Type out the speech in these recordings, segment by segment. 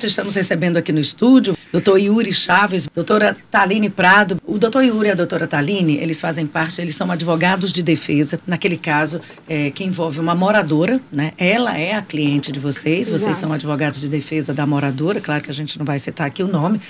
Estamos recebendo aqui no estúdio o doutor Yuri Chaves, doutora Taline Prado. O doutor Yuri e a doutora Taline, eles fazem parte, eles são advogados de defesa, naquele caso é, que envolve uma moradora, né? Ela é a cliente de vocês, Exato. vocês são advogados de defesa da moradora, claro que a gente não vai citar aqui o nome,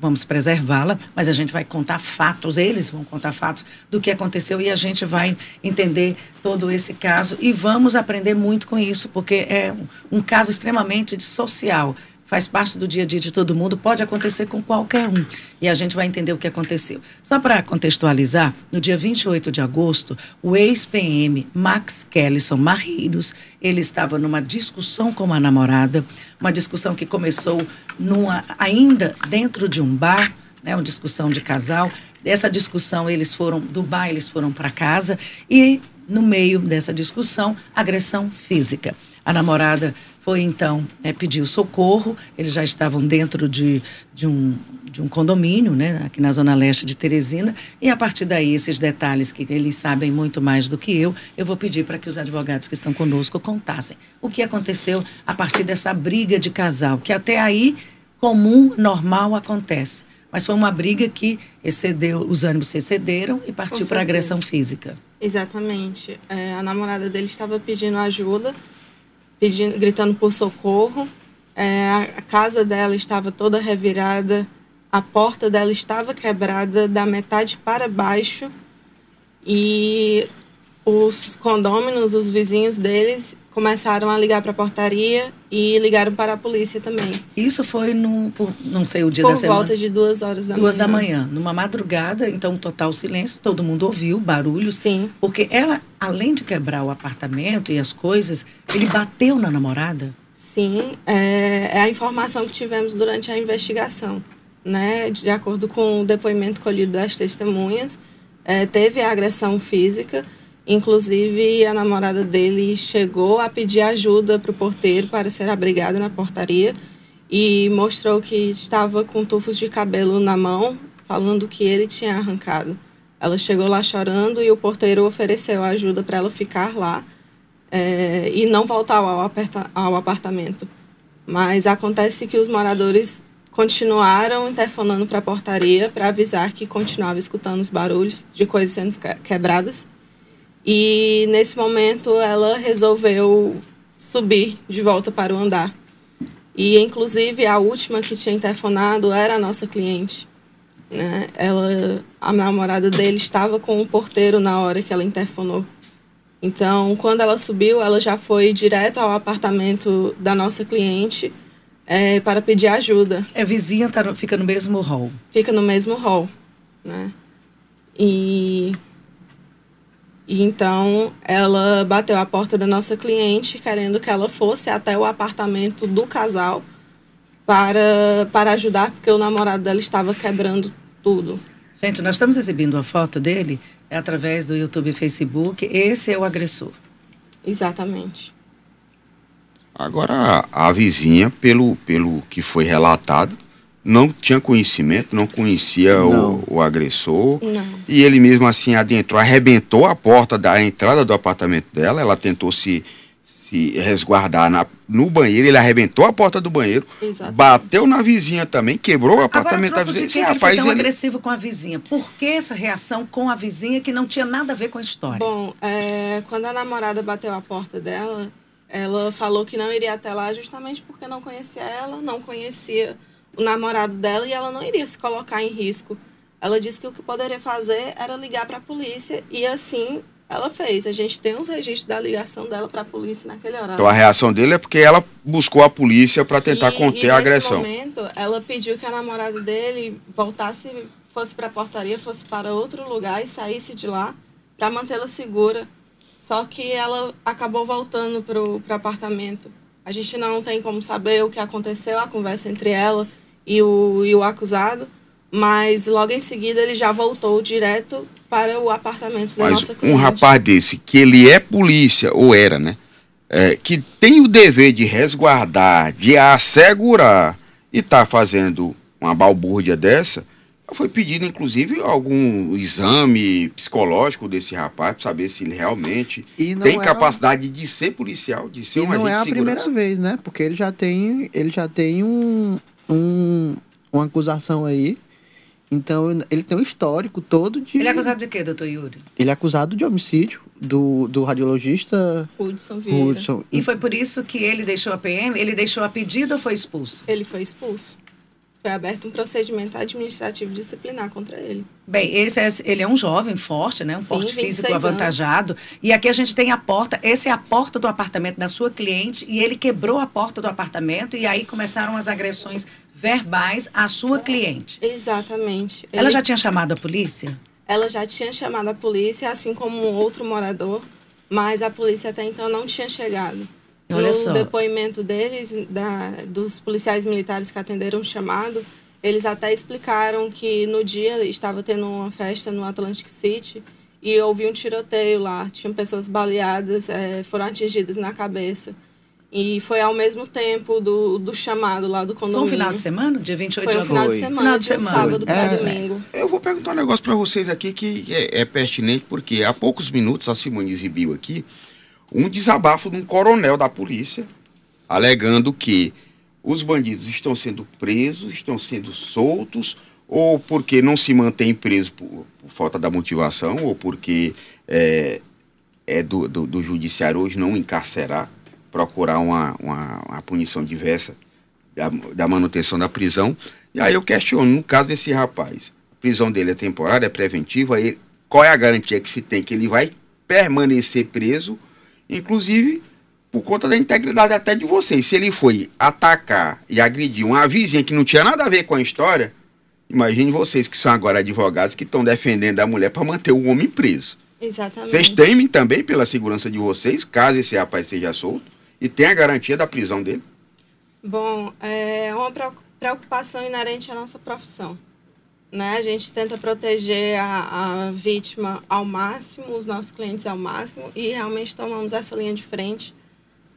vamos preservá-la, mas a gente vai contar fatos, eles vão contar fatos do que aconteceu e a gente vai entender todo esse caso e vamos aprender muito com isso, porque é um, um caso extremamente social faz parte do dia a dia de todo mundo, pode acontecer com qualquer um. E a gente vai entender o que aconteceu. Só para contextualizar, no dia 28 de agosto, o ex-PM Max Kellison Marreiros, ele estava numa discussão com uma namorada, uma discussão que começou numa, ainda dentro de um bar, né, uma discussão de casal. Dessa discussão, eles foram do bar, eles foram para casa e no meio dessa discussão, agressão física. A namorada foi então, né, pediu socorro, eles já estavam dentro de, de, um, de um condomínio, né, aqui na zona leste de Teresina, e a partir daí, esses detalhes que eles sabem muito mais do que eu, eu vou pedir para que os advogados que estão conosco contassem o que aconteceu a partir dessa briga de casal, que até aí comum, normal acontece. Mas foi uma briga que excedeu, os ânimos se excederam e partiu para agressão física. Exatamente. É, a namorada dele estava pedindo ajuda pedindo, gritando por socorro. É, a casa dela estava toda revirada, a porta dela estava quebrada da metade para baixo e os condôminos, os vizinhos deles, começaram a ligar para a portaria e ligaram para a polícia também. Isso foi no, por, não sei o dia por da semana. Por volta de duas horas da duas manhã. Duas da manhã, numa madrugada, então total silêncio, todo mundo ouviu barulhos. Sim. Porque ela, além de quebrar o apartamento e as coisas, ele bateu na namorada. Sim, é, é a informação que tivemos durante a investigação, né? De acordo com o depoimento colhido das testemunhas, é, teve a agressão física Inclusive, a namorada dele chegou a pedir ajuda para o porteiro para ser abrigada na portaria e mostrou que estava com tufos de cabelo na mão, falando que ele tinha arrancado. Ela chegou lá chorando e o porteiro ofereceu ajuda para ela ficar lá é, e não voltar ao, ao apartamento. Mas acontece que os moradores continuaram interfonando para a portaria para avisar que continuava escutando os barulhos de coisas sendo quebradas e nesse momento ela resolveu subir de volta para o andar. E inclusive a última que tinha interfonado era a nossa cliente. Né? Ela, a namorada dele estava com o porteiro na hora que ela interfonou. Então, quando ela subiu, ela já foi direto ao apartamento da nossa cliente é, para pedir ajuda. É vizinha, tá, fica no mesmo hall. Fica no mesmo hall, né? E e então ela bateu a porta da nossa cliente querendo que ela fosse até o apartamento do casal para, para ajudar, porque o namorado dela estava quebrando tudo. Gente, nós estamos exibindo a foto dele é através do YouTube e Facebook. Esse é o agressor. Exatamente. Agora, a vizinha, pelo, pelo que foi relatado, não tinha conhecimento, não conhecia não. O, o, agressor. Não. E ele mesmo assim adentrou, arrebentou a porta da entrada do apartamento dela. Ela tentou se, se resguardar na, no banheiro, ele arrebentou a porta do banheiro, Exatamente. bateu na vizinha também, quebrou o apartamento Agora, da vizinha. De que ele foi tão ele... agressivo com a vizinha? Por que essa reação com a vizinha que não tinha nada a ver com a história? Bom, é, quando a namorada bateu a porta dela, ela falou que não iria até lá justamente porque não conhecia ela, não conhecia o namorado dela e ela não iria se colocar em risco. Ela disse que o que poderia fazer era ligar para a polícia e assim ela fez. A gente tem os registros da ligação dela para a polícia naquele horário. Então a reação dele é porque ela buscou a polícia para tentar e, conter e a agressão. Nesse momento, ela pediu que a namorada dele voltasse, fosse para a portaria, fosse para outro lugar e saísse de lá para mantê-la segura. Só que ela acabou voltando para o apartamento. A gente não tem como saber o que aconteceu, a conversa entre ela e o, e o acusado, mas logo em seguida ele já voltou direto para o apartamento da mas nossa cliente. Um rapaz desse, que ele é polícia, ou era, né? É, que tem o dever de resguardar, de assegurar, e está fazendo uma balbúrdia dessa, Foi pedido, inclusive, algum exame psicológico desse rapaz para saber se ele realmente tem é capacidade de ser policial, de ser e um não é a primeira vez, né? Porque ele já tem, ele já tem um, um, uma acusação aí. Então, ele tem um histórico todo de. Ele é acusado de quê, doutor Yuri? Ele é acusado de homicídio do, do radiologista Hudson Vieira. Hudson. E foi por isso que ele deixou a PM? Ele deixou a pedido ou foi expulso? Ele foi expulso foi aberto um procedimento administrativo disciplinar contra ele. Bem, ele é, ele é um jovem forte, né? Um Sim, porte físico avantajado. Anos. E aqui a gente tem a porta, essa é a porta do apartamento da sua cliente, e ele quebrou a porta do apartamento, e aí começaram as agressões verbais à sua cliente. Exatamente. Ela ele... já tinha chamado a polícia? Ela já tinha chamado a polícia, assim como um outro morador, mas a polícia até então não tinha chegado. Olha no só. depoimento deles, da, dos policiais militares que atenderam o chamado, eles até explicaram que no dia estava tendo uma festa no Atlantic City e houve um tiroteio lá. Tinham pessoas baleadas, é, foram atingidas na cabeça. E foi ao mesmo tempo do, do chamado lá do condomínio. Foi um final de semana? Dia 28 foi de agosto? Foi um final de semana, final de, semana. sábado para é, domingo. Eu vou perguntar um negócio para vocês aqui que é, é pertinente, porque há poucos minutos a Simone exibiu aqui um desabafo de um coronel da polícia, alegando que os bandidos estão sendo presos, estão sendo soltos, ou porque não se mantém preso por, por falta da motivação, ou porque é, é do, do, do, judiciário hoje não encarcerar, procurar uma, uma, uma punição diversa da, da, manutenção da prisão. E aí eu questiono, no caso desse rapaz, a prisão dele é temporária, é preventiva, ele, qual é a garantia que se tem que ele vai permanecer preso Inclusive, por conta da integridade até de vocês. Se ele foi atacar e agredir uma vizinha que não tinha nada a ver com a história, imagine vocês que são agora advogados que estão defendendo a mulher para manter o homem preso. Exatamente. Vocês temem também pela segurança de vocês, caso esse rapaz seja solto, e tem a garantia da prisão dele? Bom, é uma preocupação inerente à nossa profissão. Né? A gente tenta proteger a, a vítima ao máximo, os nossos clientes ao máximo, e realmente tomamos essa linha de frente.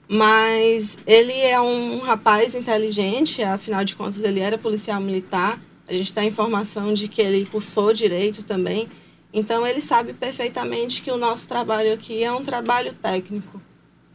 Mas ele é um rapaz inteligente, afinal de contas, ele era policial militar. A gente tem informação de que ele cursou direito também. Então, ele sabe perfeitamente que o nosso trabalho aqui é um trabalho técnico,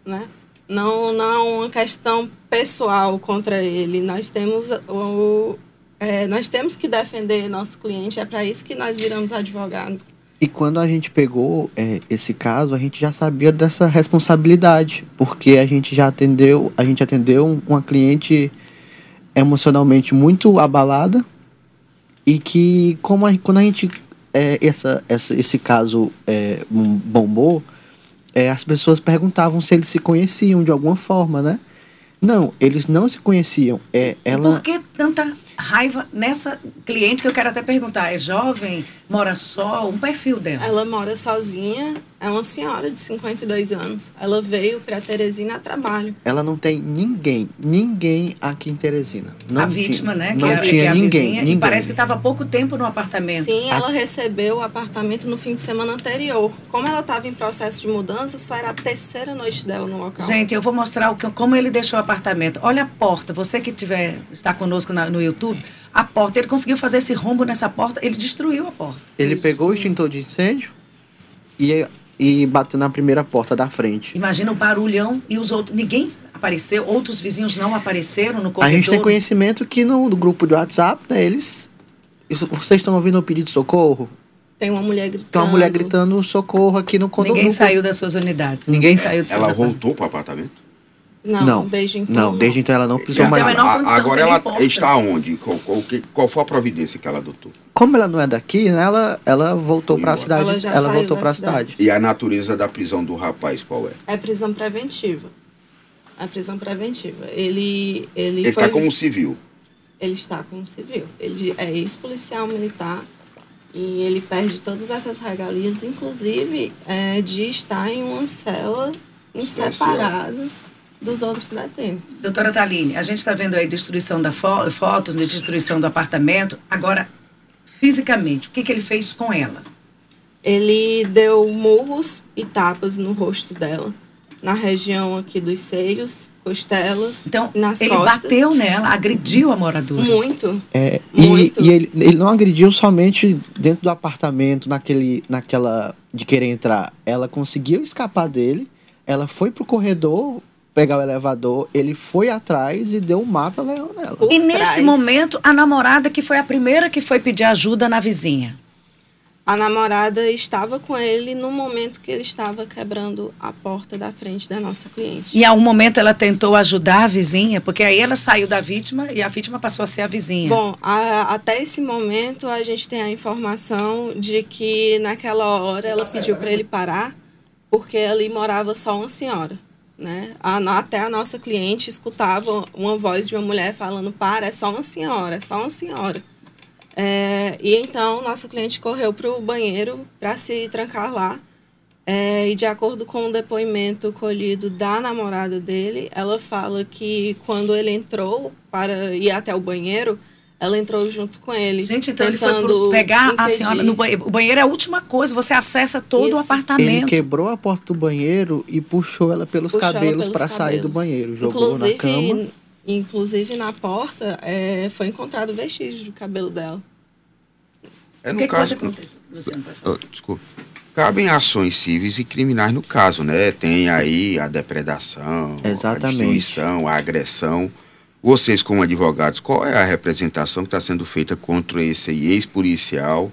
né? Não, não é uma questão pessoal contra ele. Nós temos o, é, nós temos que defender nosso cliente, é para isso que nós viramos advogados. E quando a gente pegou é, esse caso, a gente já sabia dessa responsabilidade, porque a gente já atendeu, a gente atendeu uma cliente emocionalmente muito abalada e que como a, quando a gente é, essa, essa, esse caso é, bombou, é, as pessoas perguntavam se eles se conheciam de alguma forma, né? Não, eles não se conheciam. É, ela... Por que tanta raiva nessa cliente que eu quero até perguntar. É jovem, mora só, um perfil dela? Ela mora sozinha, é uma senhora de 52 anos. Ela veio para Teresina a trabalho. Ela não tem ninguém, ninguém aqui em Teresina. Não a vítima, tinha, né? Não que é, tinha que é ninguém, vizinha, ninguém. E parece que estava pouco tempo no apartamento. Sim, ela a... recebeu o apartamento no fim de semana anterior. Como ela estava em processo de mudança, só era a terceira noite dela no local. Gente, eu vou mostrar o que, como ele deixou o apartamento. Olha a porta. Você que tiver está conosco na, no YouTube, a porta. Ele conseguiu fazer esse rombo nessa porta, ele destruiu a porta. Ele Isso. pegou o extintor de incêndio e, e bateu na primeira porta da frente. Imagina o barulhão e os outros. Ninguém apareceu, outros vizinhos não apareceram no corredor. A gente tem conhecimento que no, no grupo de WhatsApp, né, eles. Isso, vocês estão ouvindo o pedido de socorro? Tem uma mulher gritando. Tem uma mulher gritando socorro aqui no condomínio. Ninguém saiu das suas unidades. Ninguém, ninguém saiu das Ela voltou para o apartamento? Não, não, desde então. Não, desde então ela não pisou mais. Então, agora ela está onde? Qual, qual, qual, foi a providência que ela adotou? Como ela não é daqui, né, ela, ela voltou para a cidade. Ela, ela voltou para a cidade. cidade. E a natureza da prisão do rapaz qual é? É prisão preventiva. É prisão preventiva. Ele ele Ele está como civil. Ele está como civil. Ele é ex-policial militar e ele perde todas essas regalias, inclusive é, de estar em uma cela separado dos outros detentos. Doutora Taline, a gente está vendo aí destruição da fo fotos, de destruição do apartamento. Agora, fisicamente, o que, que ele fez com ela? Ele deu murros e tapas no rosto dela, na região aqui dos seios, costelas, Então, nas ele costas. bateu nela, agrediu a moradora. Muito. É, e Muito. e ele, ele não agrediu somente dentro do apartamento, naquele, naquela de querer entrar. Ela conseguiu escapar dele, ela foi pro corredor pegar o elevador, ele foi atrás e deu um mata-leão nela. E nesse momento, a namorada que foi a primeira que foi pedir ajuda na vizinha. A namorada estava com ele no momento que ele estava quebrando a porta da frente da nossa cliente. E a um momento ela tentou ajudar a vizinha, porque aí ela saiu da vítima e a vítima passou a ser a vizinha. Bom, a- até esse momento a gente tem a informação de que naquela hora ela pediu para ele parar, porque ali morava só uma senhora. Né? A- até a nossa cliente escutava uma voz de uma mulher falando: Para, é só uma senhora, é só uma senhora. É, e então nossa cliente correu para o banheiro para se trancar lá. É, e de acordo com o depoimento colhido da namorada dele, ela fala que quando ele entrou para ir até o banheiro, ela entrou junto com ele. Gente, então ele foi pegar a impedir. senhora no banheiro. O banheiro é a última coisa, você acessa todo o Isso. Ele apartamento. quebrou a porta do banheiro e puxou ela pelos Puxou cabelos para sair do banheiro. Jogou inclusive, na cama. Inclusive, na porta, é, foi encontrado vestígio do cabelo dela. É O no que, que caso. falar. Oh, desculpa. Cabem ações cíveis e criminais no caso, né? Tem aí a depredação, a Exatamente. destruição, a agressão. Vocês, como advogados, qual é a representação que está sendo feita contra esse ex-policial?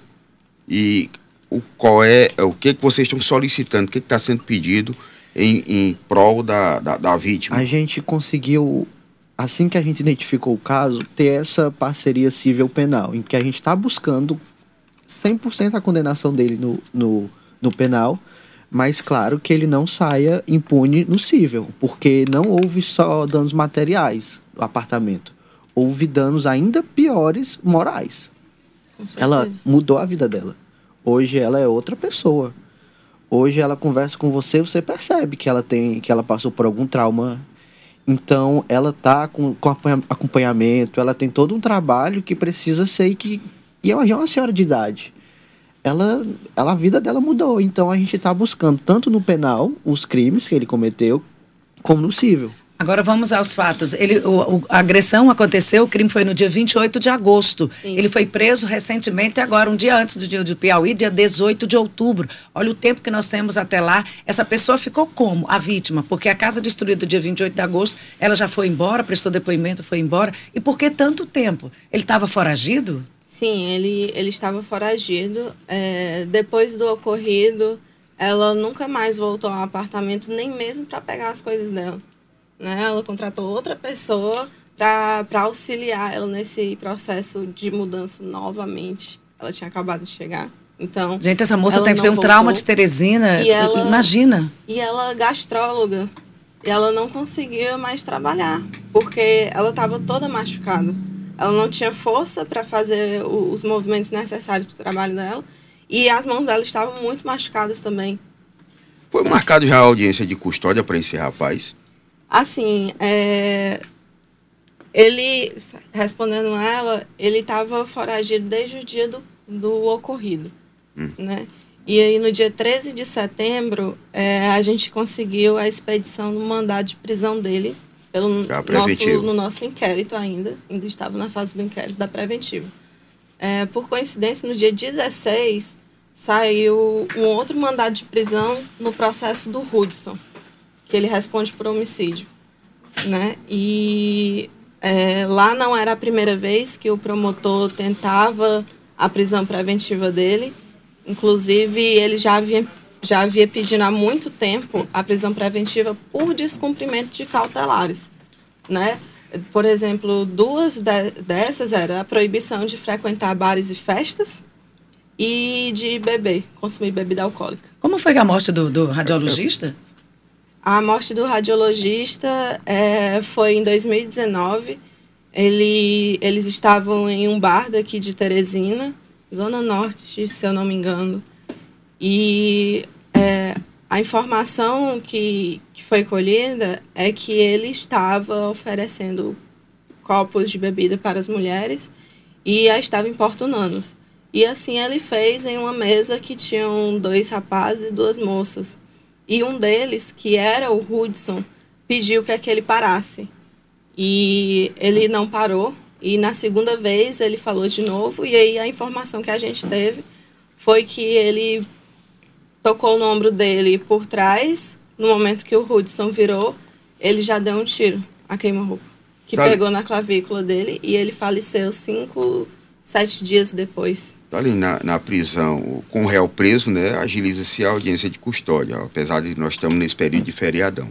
E o, qual é, o que, que vocês estão solicitando? O que está sendo pedido em, em prol da, da, da vítima? A gente conseguiu, assim que a gente identificou o caso, ter essa parceria civil penal, em que a gente está buscando 100% a condenação dele no, no, no penal, mas claro que ele não saia impune no civil, porque não houve só danos materiais apartamento, houve danos ainda piores morais. Ela mudou a vida dela. Hoje ela é outra pessoa. Hoje ela conversa com você, você percebe que ela tem, que ela passou por algum trauma. Então ela tá com, com acompanha- acompanhamento, ela tem todo um trabalho que precisa ser e que e ela já é uma senhora de idade. Ela, ela a vida dela mudou, então a gente está buscando tanto no penal os crimes que ele cometeu, como no civil. Agora vamos aos fatos. Ele, o, o- a agressão aconteceu, o crime foi no dia 28 de agosto. Isso. Ele foi preso recentemente, agora, um dia antes do dia do Piauí, dia 18 de outubro. Olha o tempo que nós temos até lá. Essa pessoa ficou como? A vítima. Porque a casa destruída dia 28 de agosto, ela já foi embora, prestou depoimento, foi embora. E por que tanto tempo? Ele estava foragido? Sim, ele, ele estava foragido. É, depois do ocorrido, ela nunca mais voltou ao apartamento, nem mesmo para pegar as coisas dela. Né? Ela contratou outra pessoa para auxiliar ela nesse processo de mudança novamente. Ela tinha acabado de chegar. Então, Gente, essa moça deve não ter um trauma voltou. de Teresina. E ela- Imagina. E ela é gastróloga. E ela não conseguia mais trabalhar, porque ela estava toda machucada. Ela não tinha força para fazer o- os movimentos necessários para o trabalho dela. E as mãos dela estavam muito machucadas também. Foi marcado já a audiência de custódia para esse rapaz? Assim, é, ele, respondendo ela, ele estava foragido desde o dia do, do ocorrido, né? E aí, no dia 13 de setembro, é, a gente conseguiu a expedição do mandado de prisão dele pelo Já nosso, no nosso inquérito ainda, ainda estava na fase do inquérito da preventiva. É, por coincidência, no dia 16, saiu um outro mandado de prisão no processo do Hudson, que ele responde por homicídio. Né? E é, lá não era a primeira vez que o promotor tentava a prisão preventiva dele. Inclusive, ele já havia, já havia pedido há muito tempo a prisão preventiva por descumprimento de cautelares. Né? Por exemplo, duas de- dessas era a proibição de frequentar bares e festas e de beber, consumir bebida alcoólica. Como foi que a morte do, do radiologista? A morte do radiologista é, foi em 2019. Ele, eles estavam em um bar daqui de Teresina, Zona Norte, se eu não me engano. E é, a informação que, que foi colhida é que ele estava oferecendo copos de bebida para as mulheres e a estava importunando. E assim ele fez em uma mesa que tinham dois rapazes e duas moças. E um deles, que era o Hudson, pediu para que ele parasse. E ele não parou. E na segunda vez ele falou de novo. E aí a informação que a gente teve foi que ele tocou no ombro dele por trás. No momento que o Hudson virou, ele já deu um tiro a queima-roupa. Que pegou na clavícula dele e ele faleceu cinco, sete dias depois. Tá ali na, na prisão, com o réu preso, né, agiliza-se a audiência de custódia, apesar de nós estamos nesse período de feriadão.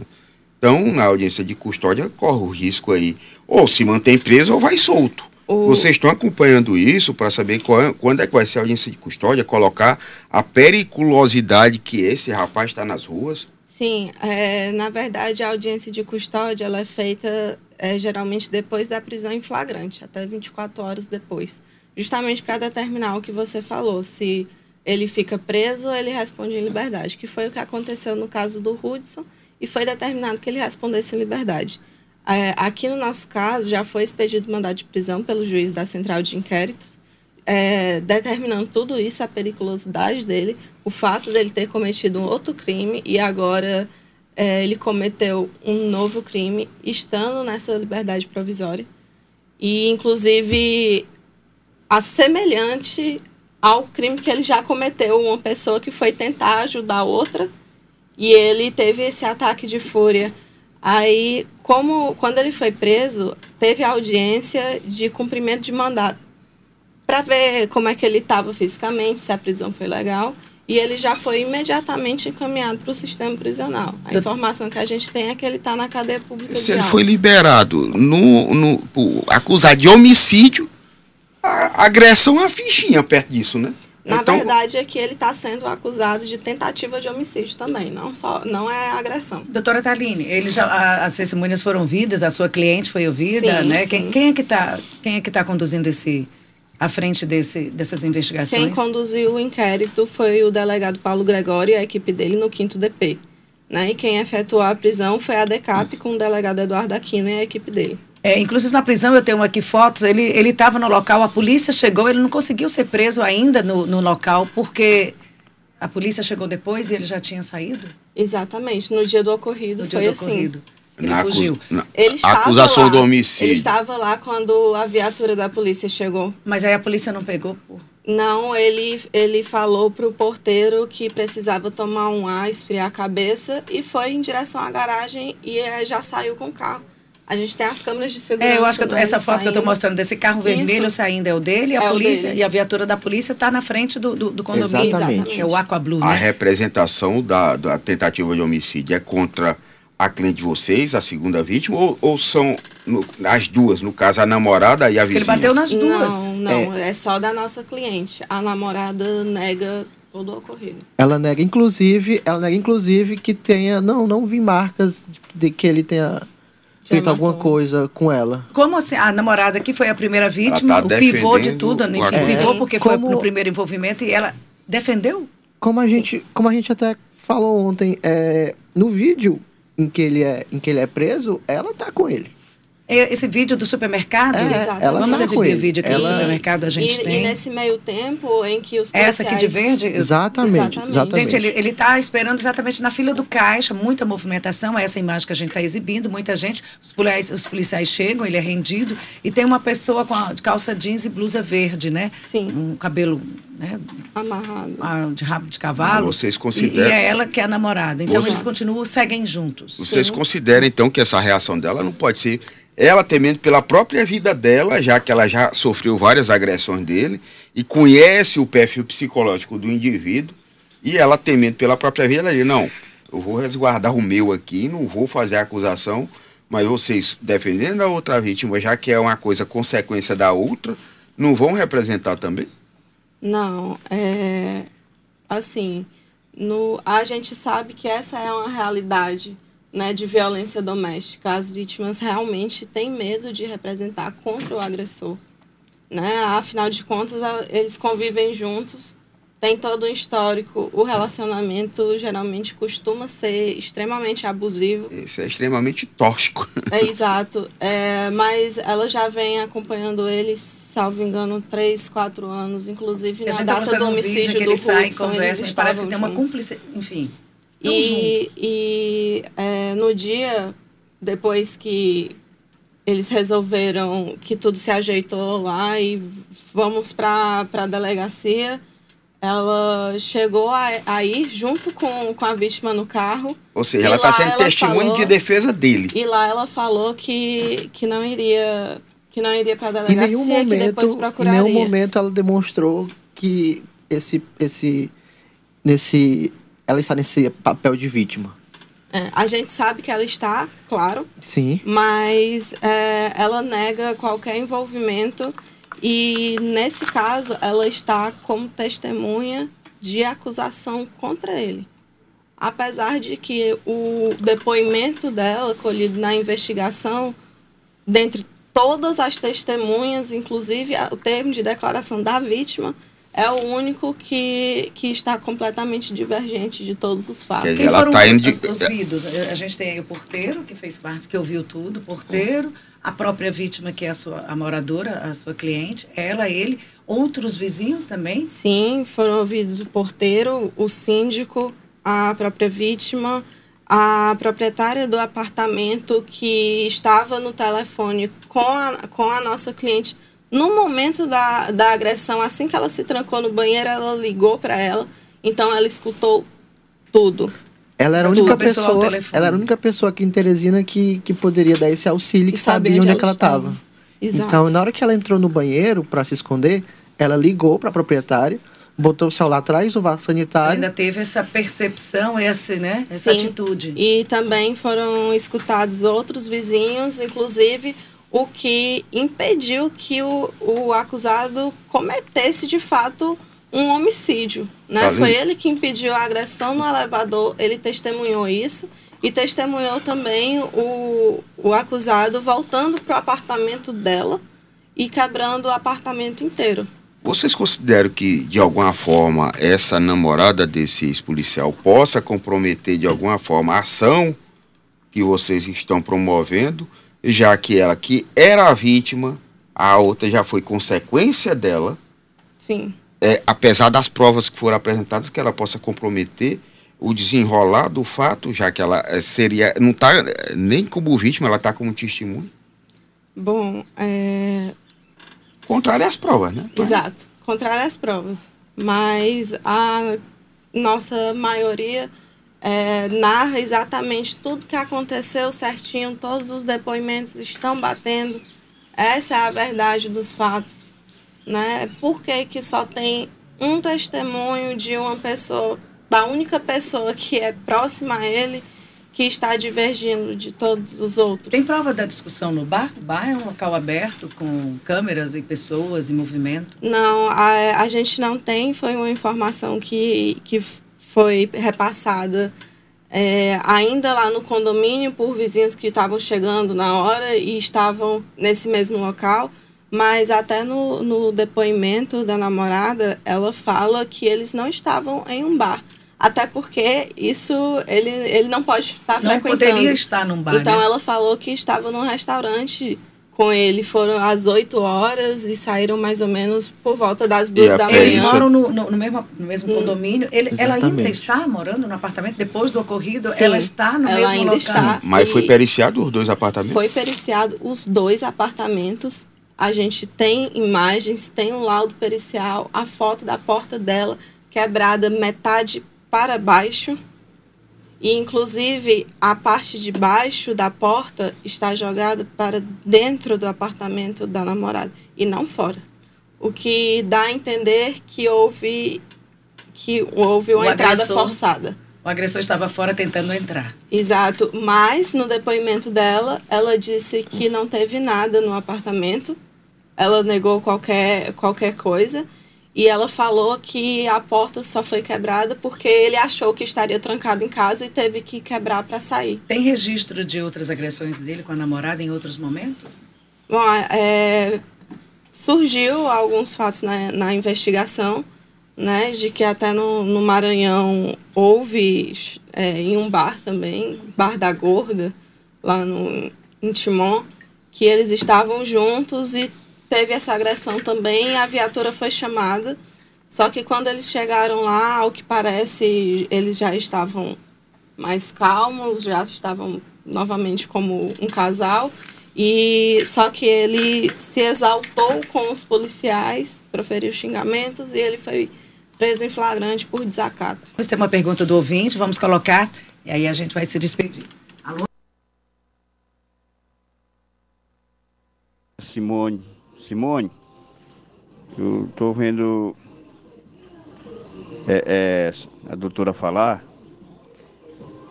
Então, na audiência de custódia, corre o risco aí, ou se mantém preso ou vai solto. Vocês estão acompanhando isso para saber qual é- quando é que vai ser a audiência de custódia, colocar a periculosidade que esse rapaz está nas ruas? Sim, é, na verdade a audiência de custódia ela é feita é, geralmente depois da prisão em flagrante, até 24 horas depois. Justamente para determinar o que você falou, se ele fica preso ou ele responde em liberdade, que foi o que aconteceu no caso do Hudson e foi determinado que ele respondesse em liberdade. É, aqui no nosso caso, já foi expedido mandado de prisão pelo juiz da Central de Inquéritos, é, determinando tudo isso, a periculosidade dele, o fato dele ter cometido um outro crime e agora é, ele cometeu um novo crime estando nessa liberdade provisória. E, inclusive, assemelhante ao crime que ele já cometeu, uma pessoa que foi tentar ajudar outra e ele teve esse ataque de fúria. Aí, como quando ele foi preso, teve audiência de cumprimento de mandato para ver como é que ele estava fisicamente, se a prisão foi legal. E ele já foi imediatamente encaminhado para o sistema prisional. A informação que a gente tem é que ele está na cadeia pública Se de ele foi Altos. liberado no, no, acusado de homicídio, a agressão é uma fichinha perto disso, né? Na Então, verdade é que ele está sendo acusado de tentativa de homicídio também, não só não é agressão. Doutora Taline, ele já, a- as testemunhas foram ouvidas, a sua cliente foi ouvida, Sim, né? sim. Quem, quem é que está quem é que tá conduzindo esse à frente desse, dessas investigações? Quem conduziu o inquérito foi o delegado Paulo Gregório e a equipe dele no 5 DP. Né? E quem efetuou a prisão foi a DECAP com o delegado Eduardo Aquino e a equipe dele. É, inclusive na prisão eu tenho aqui fotos. Ele ele estava no local, a polícia chegou, ele não conseguiu ser preso ainda no, no local porque a polícia chegou depois e ele já tinha saído Exatamente, no dia do ocorrido no dia foi do assim. ocorrido. Ele na fugiu. na- Ele acusação lá, do homicídio. Ele estava lá quando a viatura da polícia chegou. Mas aí a polícia não pegou. Por... Não, ele, ele falou para o porteiro que precisava tomar um ar, esfriar a cabeça e foi em direção à garagem e eh, já saiu com o carro. A gente tem as câmeras de segurança. É, eu acho que eu tô- essa foto que eu estou saindo. mostrando desse carro vermelho Isso. saindo é o dele, e a É polícia dele. e a viatura da polícia está na frente do, do, do condomínio. Exatamente. É o Aqua Blue, A né? representação da, da tentativa de homicídio é contra a cliente de vocês, a segunda vítima, ou, ou são no- as duas, no caso, a namorada e a vizinha? ele bateu nas duas. Não, não, é. só da nossa cliente. A namorada nega todo o ocorrido. Ela nega, inclusive, ela nega, inclusive, que tenha. Não, não vi marcas de que ele tenha feito alguma coisa com ela. Como assim? A namorada que foi a primeira vítima, tá o pivô de tudo, o enfim, pivô porque foi Como- no primeiro envolvimento e ela defendeu? Como a gente, como a gente até falou ontem, é, no vídeo em que ele é, em que ele é preso, ela tá com ele. É, Esse vídeo do supermercado? É, Exatamente. ela Vamos tá exibir o vídeo aqui do Ela- supermercado, a gente e, tem. e nesse meio tempo em que os Essa aqui de policiais- verde? Exatamente, Exatamente. exatamente. Gente, ele, ele tá esperando exatamente na fila do caixa, muita movimentação, é essa imagem que a gente está exibindo, muita gente, os policiais, os policiais chegam, ele é rendido, e tem uma pessoa com a, calça jeans e blusa verde, né? Sim. Um cabelo né, Amarrado. ah, de rabo de cavalo. Ah, vocês E- consideram- E, é ela que é a namorada. Então Você- eles continuam, seguem juntos. Vocês consideram, então, que essa reação dela não pode ser ela temendo pela própria vida dela, já que ela já sofreu várias agressões dele e conhece o perfil psicológico do indivíduo, e ela temendo pela própria vida, ela diz, não, eu vou resguardar o meu aqui, não vou fazer a acusação, mas vocês defendendo a outra vítima, já que é uma coisa consequência da outra, não vão representar também? Não, é assim, no, a gente sabe que essa é uma realidade né, de violência doméstica. As vítimas realmente têm medo de representar contra o agressor. Né? Afinal de contas, a- eles convivem juntos, tem todo um histórico. O relacionamento geralmente costuma ser extremamente abusivo. Isso é extremamente tóxico. É exato. É, mas ela já vem acompanhando ele, salvo engano, três, quatro anos, inclusive na tá data do um vídeo homicídio que do Hudson, conversa, eles parece que tem uma cúmplice, enfim. Junto. E, e é, no dia depois que eles resolveram que tudo se ajeitou lá e vamos para a delegacia, ela chegou a, a, ir junto com, com a vítima no carro. Ou seja, ela está sendo testemunha falou, de defesa dele. E lá ela falou que, que não iria que não iria para a delegacia, em nenhum momento, que depois procuraria. Em nenhum momento ela demonstrou que esse esse nesse ela está nesse papel de vítima. É, a gente sabe que ela está, claro. Sim. Mas é, ela nega qualquer envolvimento e, nesse caso, ela está como testemunha de acusação contra ele. Apesar de que o depoimento dela, colhido na investigação, dentre todas as testemunhas, inclusive o termo de declaração da vítima, é o único que, que está completamente divergente de todos os fatos. Quem foram tá indo de... os, os vídeos? A gente tem aí o porteiro, que fez parte, que ouviu tudo, o porteiro, a própria vítima, que é a sua a moradora, a sua cliente, ela, ele, outros vizinhos também? Sim, foram ouvidos o porteiro, o síndico, a própria vítima, a proprietária do apartamento que estava no telefone com a, com a nossa cliente no momento da, da agressão, assim que ela se trancou no banheiro, ela ligou para ela. Então ela escutou tudo. Ela era a única pessoa, ela era a única pessoa aqui em Teresina que, que poderia dar esse auxílio, que sabia onde, onde é que ela estava. Então, na hora que ela entrou no banheiro para se esconder, ela ligou para a proprietária, botou o celular atrás do vaso sanitário. Ainda teve essa percepção, esse, né? essa Sim. atitude. E também foram escutados outros vizinhos, inclusive o que impediu que o, o acusado cometesse de fato um homicídio. Né? Tá Foi ele que impediu a agressão no elevador, ele testemunhou isso e testemunhou também o, o acusado voltando para o apartamento dela e quebrando o apartamento inteiro. Vocês consideram que, de alguma forma, essa namorada desse ex-policial possa comprometer, de alguma forma, a ação que vocês estão promovendo? Já que ela que era a vítima, a outra já foi consequência dela. Sim. É, apesar das provas que foram apresentadas, que ela possa comprometer o desenrolar do fato, já que ela é, seria. não está nem como vítima, ela está como testemunha. Bom, é. Contrário às provas, né? Exato, contrário às provas. Mas a nossa maioria é, narra exatamente tudo que aconteceu certinho, todos os depoimentos estão batendo. Essa é a verdade dos fatos. Né? Por que, que só tem um testemunho de uma pessoa, da única pessoa que é próxima a ele, que está divergindo de todos os outros? Tem prova da discussão no bar? O bar é um local aberto com câmeras e pessoas e movimento? Não, a, a gente não tem. Foi uma informação que, que foi repassada é, ainda lá no condomínio por vizinhos que estavam chegando na hora e estavam nesse mesmo local. Mas até no, no depoimento da namorada, ela fala que eles não estavam em um bar. Até porque isso ele, ele não pode estar não frequentando. Não poderia estar num bar. Então né? ela falou que estava num restaurante com ele foram às 8 horas e saíram mais ou menos por volta das duas da manhã. Eles moram no, no, no mesmo, no mesmo hum. condomínio. Ele, ela ainda está morando no apartamento depois do ocorrido? Sim, ela está no ela mesmo ainda local? Está. Mas foi periciado os dois apartamentos? Foi periciado os dois apartamentos. A gente tem imagens, tem um laudo pericial, a foto da porta dela quebrada metade para baixo e, inclusive, a parte de baixo da porta está jogada para dentro do apartamento da namorada e não fora. O que dá a entender que houve, que houve uma o entrada agressor, forçada. O agressor estava fora tentando entrar. Exato. Mas, no depoimento dela, ela disse que não teve nada no apartamento. Ela negou qualquer, qualquer coisa e ela falou que a porta só foi quebrada porque ele achou que estaria trancado em casa e teve que quebrar para sair. Tem registro de outras agressões dele com a namorada em outros momentos? Bom, é, surgiu alguns fatos na, na, investigação, né, de que até no, no Maranhão houve é, em um bar também, Bar da Gorda, lá no, em Timon, que eles estavam juntos e teve essa agressão também, a viatura foi chamada. Só que quando eles chegaram lá, ao que parece, eles já estavam mais calmos, já estavam novamente como um casal. E só que ele se exaltou com os policiais, proferiu xingamentos e ele foi preso em flagrante por desacato. Você tem uma pergunta do ouvinte, vamos colocar e aí a gente vai se despedir. Alô? Simone, Simone, eu estou vendo é, é, a doutora falar.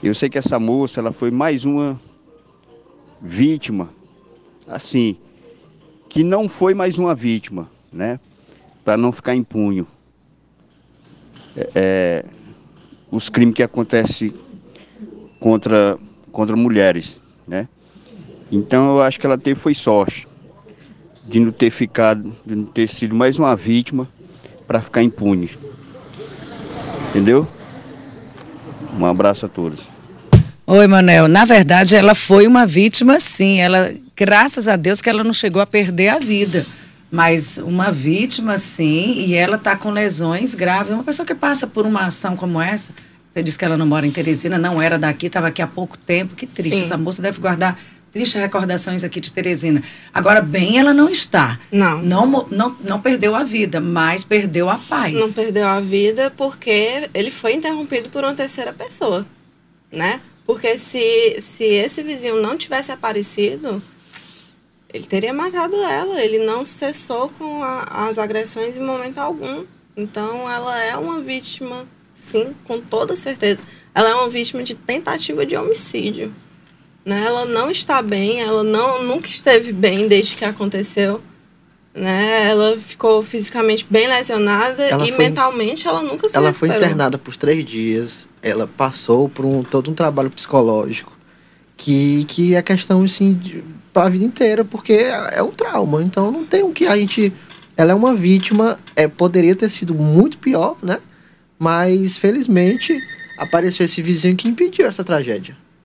Eu sei que essa moça, ela foi mais uma vítima, assim, que não foi mais uma vítima, né? Para não ficar em punho. É, é, os crimes que acontecem contra, contra mulheres, né? Então eu acho que ela teve foi sorte de não ter ficado, de não ter sido mais uma vítima para ficar impune. Entendeu? Um abraço a todos. Oi, Manel. Na verdade, ela foi uma vítima, sim. Ela, graças a Deus, que ela não chegou a perder a vida. Mas uma vítima, sim, e ela está com lesões graves. Uma pessoa que passa por uma ação como essa, você disse que ela não mora em Teresina, não era daqui, estava aqui há pouco tempo. Que triste. Sim. Essa moça deve guardar tristes recordações aqui de Teresina. Agora, bem, ela não está. Não. Não, não, não perdeu a vida, mas perdeu a paz. Não perdeu a vida porque ele foi interrompido por uma terceira pessoa, né? Porque se, se esse vizinho não tivesse aparecido, ele teria matado ela. Ele não cessou com a, as agressões em momento algum. Então, ela é uma vítima, sim, com toda certeza. Ela é uma vítima de tentativa de homicídio. Né? Ela não está bem, ela não, nunca esteve bem desde que aconteceu. Né? Ela ficou fisicamente bem lesionada ela e foi, mentalmente ela nunca se Ela recuperou. foi internada por três dias, ela passou por um, todo um trabalho psicológico que, que é questão assim para a vida inteira, porque é, um trauma. Então não tem o que a gente. Ela é uma vítima, é, poderia ter sido muito pior, né? Mas felizmente apareceu esse vizinho que impediu essa tragédia.